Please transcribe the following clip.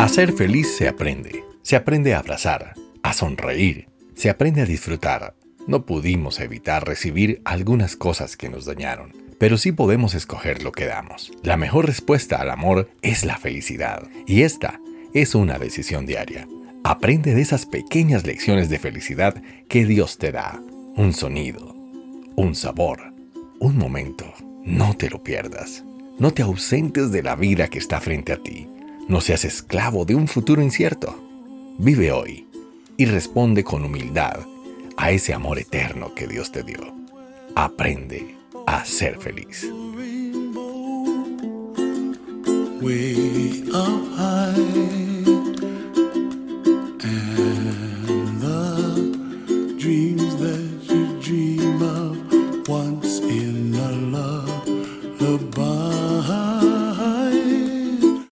A ser feliz se aprende. Se aprende a abrazar, a sonreír, se aprende a disfrutar. No pudimos evitar recibir algunas cosas que nos dañaron, pero sí podemos escoger lo que damos. La mejor respuesta al amor es la felicidad, y esta es una decisión diaria. Aprende de esas pequeñas lecciones de felicidad que Dios te da. Un sonido, un sabor, un momento. No te lo pierdas. No te ausentes de la vida que está frente a ti. No seas esclavo de un futuro incierto. Vive hoy y responde con humildad a ese amor eterno que Dios te dio. Aprende a ser feliz.